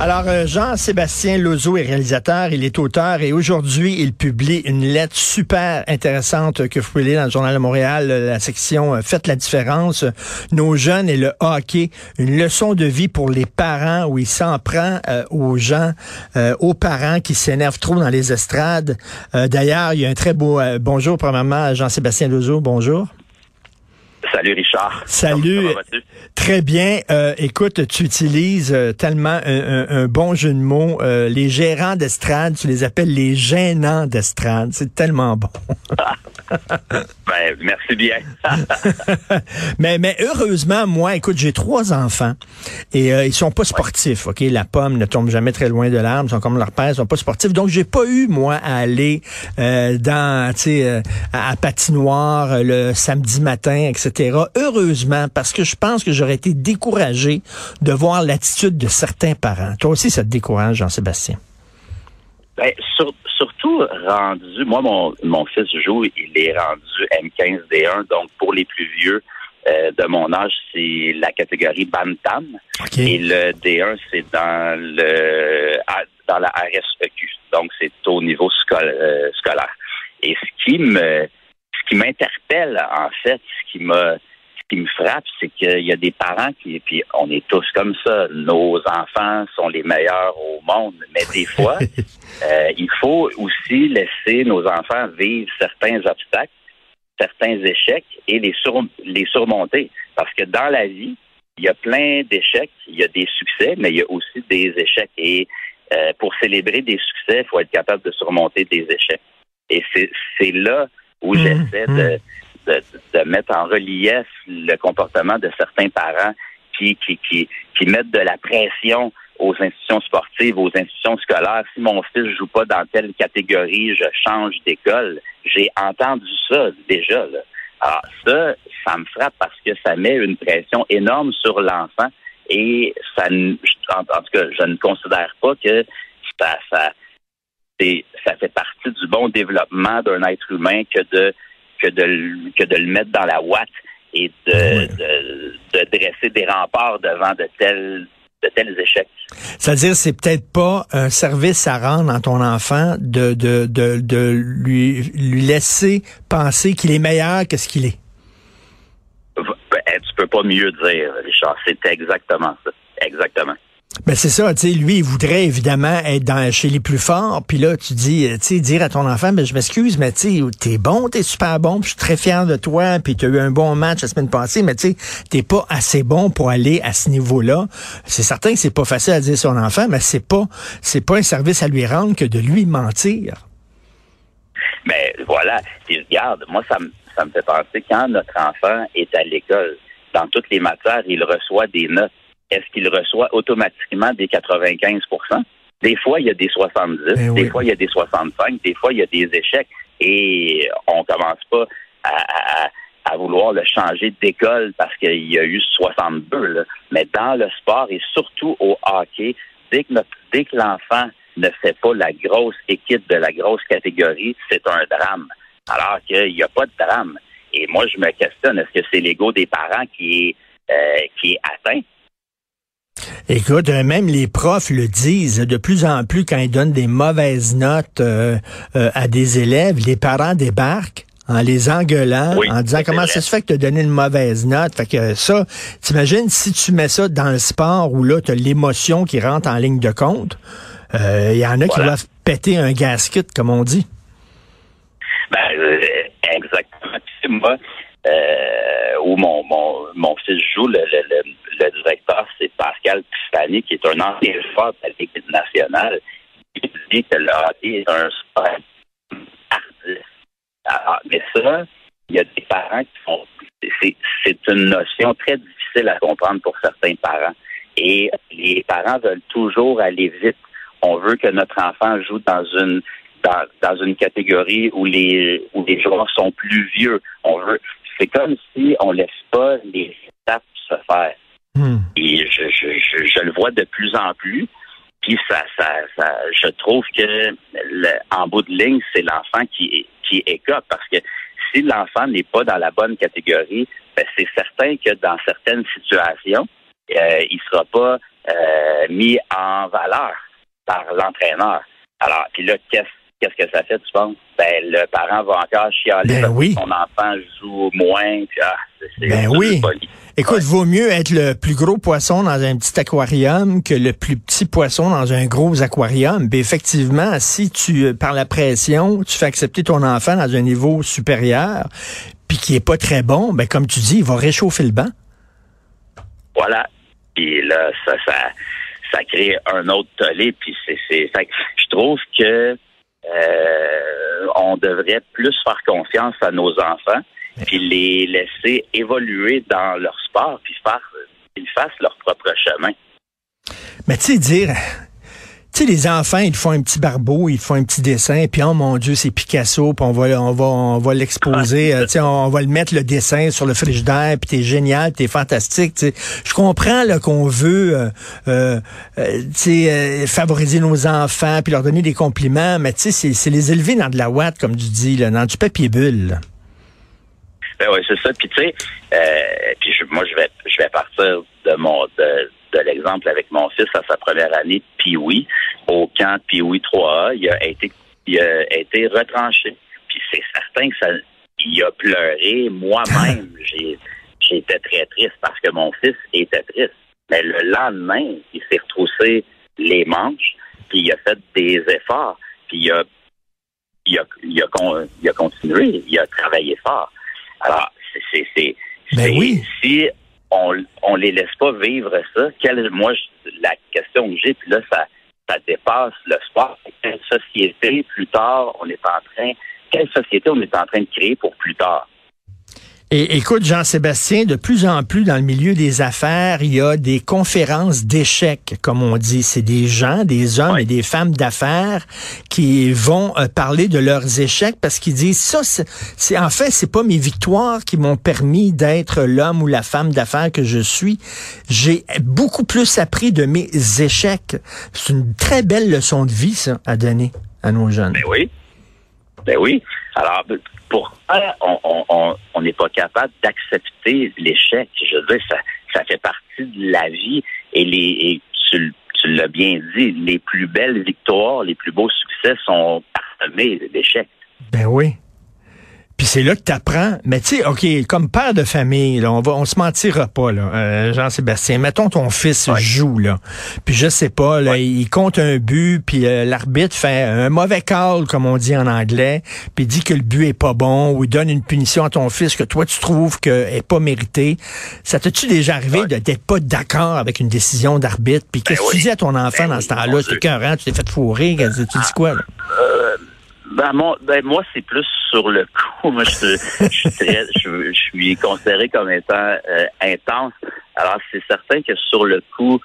Alors, euh, Jean-Sébastien Lozo est réalisateur, il est auteur et aujourd'hui, il publie une lettre super intéressante que vous pouvez lire dans le Journal de Montréal, euh, la section euh, Faites la différence, nos jeunes et le hockey, une leçon de vie pour les parents où il s'en prend aux gens, aux parents qui s'énervent trop dans les estrades. D'ailleurs, il y a un très beau bonjour, premièrement, Jean-Sébastien Lozo, bonjour. Salut Richard. Salut. Très bien. Euh, écoute, tu utilises euh, tellement un, bon jeu de mots. Euh, les gérants d'estrade, tu les appelles les gênants d'estrade. C'est tellement bon. ben, merci bien. mais, mais heureusement, moi, écoute, j'ai trois enfants et ils sont pas sportifs. Ok, la pomme ne tombe jamais très loin de l'arbre. Ils sont comme leur père, ils sont pas sportifs. Donc, j'ai pas eu moi à aller dans, tu sais, à, à patinoire le samedi matin, etc. Heureusement, parce que je pense que j'aurais été découragé de voir l'attitude de certains parents. Toi aussi, ça te décourage, Jean-Sébastien? Ben, surtout rendu, moi, mon, mon fils joue, il est rendu M15D1, donc pour les plus vieux euh, de mon âge, c'est la catégorie Bantam. Et le D1, c'est dans le dans la RSEQ, donc c'est au niveau euh, scolaire. Et ce qui me qui m'interpelle, en fait, ce qui m'a ce qui me frappe, c'est qu'il y a des parents qui, puis on est tous comme ça, nos enfants sont les meilleurs au monde, mais des fois, euh, il faut aussi laisser nos enfants vivre certains obstacles, certains échecs et les, sur, les surmonter. Parce que dans la vie, il y a plein d'échecs, il y a des succès, mais il y a aussi des échecs. Et euh, pour célébrer des succès, il faut être capable de surmonter des échecs. Et c'est là où mmh, j'essaie mmh. de, de, de, mettre en relief le comportement de certains parents qui, qui, qui, qui mettent de la pression aux institutions sportives, aux institutions scolaires. Si mon fils joue pas dans telle catégorie, je change d'école. J'ai entendu ça déjà. Là. Alors ça, ça me frappe parce que ça met une pression énorme sur l'enfant et ça, en, en, tout cas, je ne considère pas que ça, ça, ça fait partie du bon développement d'un être humain que de que de que de le mettre dans la ouate et de, de, dresser des remparts devant de tels de tels échecs. C'est-à-dire, c'est peut-être pas un service à rendre à ton enfant de, de, de, de lui, lui laisser penser qu'il est meilleur que ce qu'il est. Ben, tu peux pas mieux dire, Richard. C'est exactement ça. Exactement. Ben c'est ça, tu sais, lui, il voudrait évidemment être dans, chez les plus forts, puis là, tu dis, euh, tu sais, dire à ton enfant, ben je m'excuse, mais tu sais, t'es bon, t'es super bon, je suis très fier de toi, puis t'as eu un bon match la semaine passée, mais tu sais, t'es pas assez bon pour aller à ce niveau-là. C'est certain que c'est pas facile à dire à son enfant, mais c'est pas, c'est pas un service à lui rendre que de lui mentir. Mais voilà, puis regarde, moi, ça ça me fait penser, quand notre enfant est à l'école, dans toutes les matières, il reçoit des notes est-ce qu'il reçoit automatiquement des 95% Des fois, il y a des 70, eh des fois, il y a des 65, des fois, il y a des échecs. Et on commence pas à, vouloir le changer d'école parce qu'il y a eu 62. Mais dans le sport et surtout au hockey, dès que, dès que l'enfant ne fait pas la grosse équipe de la grosse catégorie, c'est un drame. Alors qu'il n'y a pas de drame. Et moi, je me questionne, est-ce que c'est l'ego des parents qui est, euh, qui est atteint? Écoute, euh, même les profs le disent de plus en plus quand ils donnent des mauvaises notes euh, euh, à des élèves, les parents débarquent en les engueulant, Oui, en disant comment ça se fait que tu as donné une mauvaise note. Fait que ça, t'imagines si tu mets ça dans le sport où là, tu as l'émotion qui rentre en ligne de compte. Il y en a qui doivent péter un gasket, comme on dit. Ben, euh, exactement. Moi, euh, où mon, mon, mon fils joue, le, le, le, le directeur, c'est Pascal Qui est un ancien joueur de la Ligue nationale. Il dit que le hockey est un sport. Alors, mais ça, il y a des parents qui font. C'est une notion très difficile à comprendre pour certains parents. Et les parents veulent toujours aller vite. On veut que notre enfant joue dans une dans, dans une catégorie où les où les joueurs sont plus vieux. On veut. C'est comme si on laisse pas les étapes se faire. Hmm. Et je, je, je, je le vois de plus en plus. Puis ça, ça, ça, je trouve que le, en bout de ligne, c'est l'enfant qui, qui écope parce que si l'enfant n'est pas dans la bonne catégorie, ben, c'est certain que dans certaines situations, euh, il sera pas euh, mis en valeur par l'entraîneur. Alors, puis là, qu'est-ce qu'est-ce que ça fait, tu penses? Ben, le parent va encore chialer Ben parce oui. que son enfant joue moins. Puis, ah, c'est, Ben oui. poli. Écoute, vaut mieux être le plus gros poisson dans un petit aquarium que le plus petit poisson dans un gros aquarium. Ben effectivement, si tu, euh, par la pression, tu fais accepter ton enfant dans un niveau supérieur, puis qui est pas très bon, ben comme tu dis, il va réchauffer le banc. Voilà. Puis là, ça, ça, ça crée un autre tollé. Puis c'est, je trouve que euh, on devrait plus faire confiance à nos enfants, puis les laisser évoluer dans leur sport, puis faire qu'ils fassent leur propre chemin. Mais tu sais, dire, tu sais, les enfants, ils font un petit barbeau, ils font un petit dessin, puis oh mon Dieu, c'est Picasso, puis on va, on va, on va l'exposer, euh, tu sais, on va le mettre le dessin sur le frigidaire, puis t'es génial, t'es fantastique, tu sais. Je comprends là qu'on veut, euh, euh, euh, tu sais, euh, favoriser nos enfants, puis leur donner des compliments, mais tu sais, c'est- c'est les élever dans de la ouate, comme tu dis, là, dans du papier bulle. là. Ben oui, c'est ça. Puis tu sais, euh, puis je- moi je vais je vais partir de mon de, de l'exemple avec mon fils à sa première année, puis oui, au camp puis oui 3A, il a été il a été retranché. Puis c'est certain que ça il a pleuré moi-même. J'ai j'étais très triste parce que mon fils était triste. Mais le lendemain, il s'est retroussé les manches, puis il a fait des efforts, puis il a il a, il a, con- il a continué, il a travaillé fort. Alors, c'est, c'est, c'est, Ben c'est- oui. si on, on les laisse pas vivre ça, quelle, moi, je- la question que j'ai, puis là, ça, ça dépasse le sport. Quelle société, plus tard, on est en train, quelle société on est en train de créer pour plus tard? Et écoute, Jean-Sébastien, de plus en plus dans le milieu des affaires, il y a des conférences d'échecs, comme on dit. C'est des gens, des hommes et des femmes d'affaires qui vont euh, parler de leurs échecs parce qu'ils disent ça, c'est c'est- en fait, c'est pas mes victoires qui m'ont permis d'être l'homme ou la femme d'affaires que je suis. J'ai beaucoup plus appris de mes échecs. C'est une très belle leçon de vie, ça, à donner à nos jeunes. Ben oui. Ben oui. Alors, pourquoi on on- on- on n'est pas capable d'accepter l'échec? Je veux dire, ça, ça fait partie de la vie et, les, et tu, tu l'as bien dit, les plus belles victoires, les plus beaux succès sont parsemés d'échecs. Ben oui. Puis c'est là que tu apprends. Mais tu sais, OK, comme père de famille, là, on va on se mentira pas, là, euh, Jean-Sébastien. Mettons ton fils joue, là. Puis je sais pas, là, il compte un but, puis euh, l'arbitre fait un mauvais call, comme on dit en anglais, puis dit que le but est pas bon, ou il donne une punition à ton fils que toi tu trouves qu'elle est pas méritée. Ça t'as-tu déjà arrivé de d'être pas d'accord avec une décision d'arbitre? Puis qu'est-ce que oui. tu dis à ton enfant Ben dans oui, ce temps-là? C'est écœurant, tu t'es fait fourrer, que tu dis quoi, là? Ben, mon- ben, moi, c'est plus sur le coup. Moi, je, je suis très- je, je suis considéré comme étant euh, intense. Alors, c'est certain que sur le coup,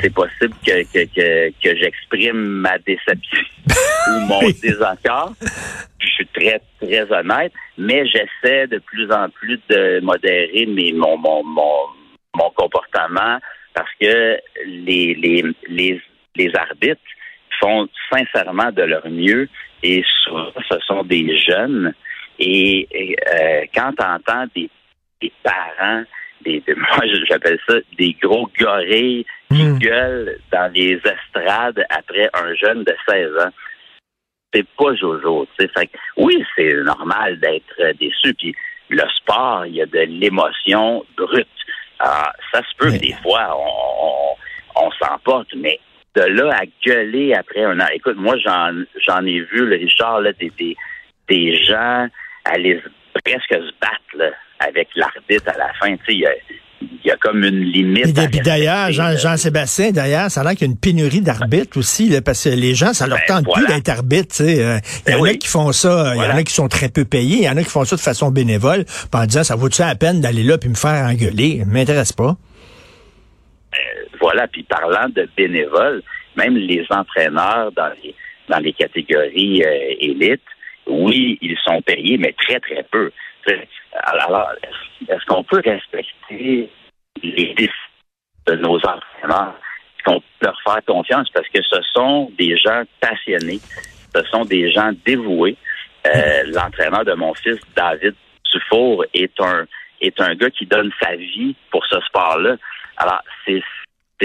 c'est possible que, que, que, que j'exprime ma déception ou mon désaccord. Je suis très, très honnête, mais j'essaie de plus en plus de modérer mes, mon, mon, mon, mon comportement parce que les, les, les, les arbitres font sincèrement de leur mieux et souvent ce sont des jeunes et, et, euh, quand tu entends des, des parents des, de- moi j'appelle ça des gros gorilles qui Mm. gueulent dans les estrades après un jeune de 16 ans c'est pas Jojo. Fait, oui, c'est normal d'être déçu. Puis le sport, il y a de l'émotion brute. ça se peut que des fois, on, on, s'emporte, mais de là à gueuler après un an. Écoute, moi, j'en, j'en ai vu, le Richard, là, des, des, des gens aller presque se battre là, avec l'arbitre à la fin. Tu sais, il y a comme une limite. D'ailleurs, Jean-Sébastien, d'ailleurs, ça a l'air qu'il y a une pénurie d'arbitres aussi, parce que les gens, ça leur ben, tente plus d'être arbitre. Euh, il y en a qui font ça, il y en a qui sont très peu payés, il y en a qui font ça de façon bénévole, en disant, ça vaut-tu la peine d'aller là puis me faire engueuler? M'intéresse pas. Voilà, puis parlant de bénévoles, même les entraîneurs dans les, dans les catégories euh, élites, oui, ils sont payés, mais très, très peu. Alors, est-ce qu'on peut respecter les défis de nos entraîneurs? Est-ce qu'on peut leur faire confiance? Parce que ce sont des gens passionnés, ce sont des gens dévoués. Euh, l'entraîneur de mon fils, David Dufour, est un est un gars qui donne sa vie pour ce sport-là. Alors, c'est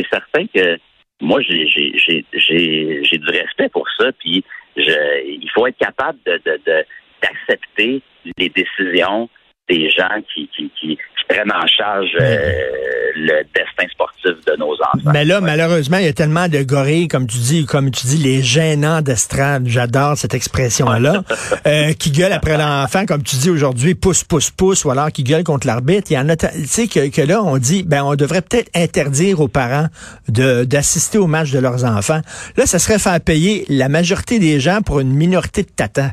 certain que moi, j'ai j'ai du respect pour ça, puis je, il faut être capable de d'accepter les décisions des gens qui, qui, qui, prennent en charge euh, le destin sportif de nos enfants. Mais là, malheureusement, il y a tellement de gorilles, comme tu dis, comme tu dis, les gênants d'estrade, j'adore cette expression-là, euh, qui gueulent après l'enfant, comme tu dis aujourd'hui, pousse, pousse, pousse, ou alors qui gueulent contre l'arbitre. Il y en a, tu sais, que, que, là, on dit, ben, on devrait peut-être interdire aux parents de, d'assister au match de leurs enfants. Là, ça serait faire payer la majorité des gens pour une minorité de tatans.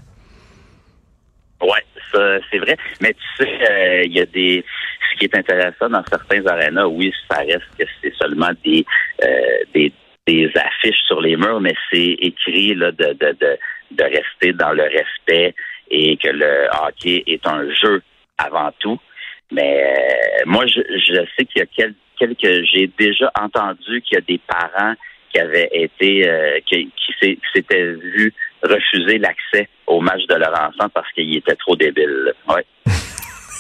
Ouais, c'est vrai. Mais tu sais, euh, il y a des. Ce qui est intéressant dans certains arénas, oui, ça reste que c'est seulement des, euh, des des affiches sur les murs, mais c'est écrit là, de, de, de, de rester dans le respect et que le hockey est un jeu avant tout. Mais euh, moi, je, je sais qu'il y a quelques. J'ai déjà entendu qu'il y a des parents qui avaient été euh, qui, qui s'étaient vus refuser l'accès au match de leur enfant parce qu'il était trop débile. Ouais.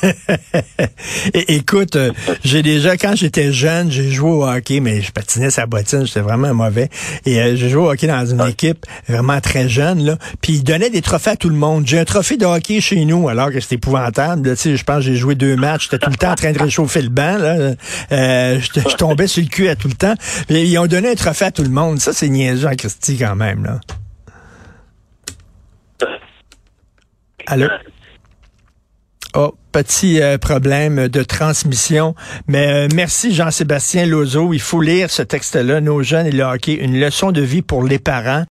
Écoute, euh, j'ai déjà, quand j'étais jeune, j'ai joué au hockey, mais je patinais sa bottine, j'étais vraiment mauvais. Et euh, j'ai joué au hockey dans une équipe vraiment très jeune, là. Puis ils donnaient des trophées à tout le monde. J'ai un trophée de hockey chez nous, alors que c'était épouvantable. Tu sais, je pense que j'ai joué deux matchs. J'étais tout le temps en train de réchauffer le banc, là. Euh, je tombais sur le cul à tout le temps. Puis, ils ont donné un trophée à tout le monde. Ça, c'est niaiseux en Christie quand même, là. Allô? Oh, petit euh, problème de transmission. Mais euh, merci Jean-Sébastien Lozo. Il faut lire ce texte-là, Nos jeunes et le hockey, une leçon de vie pour les parents.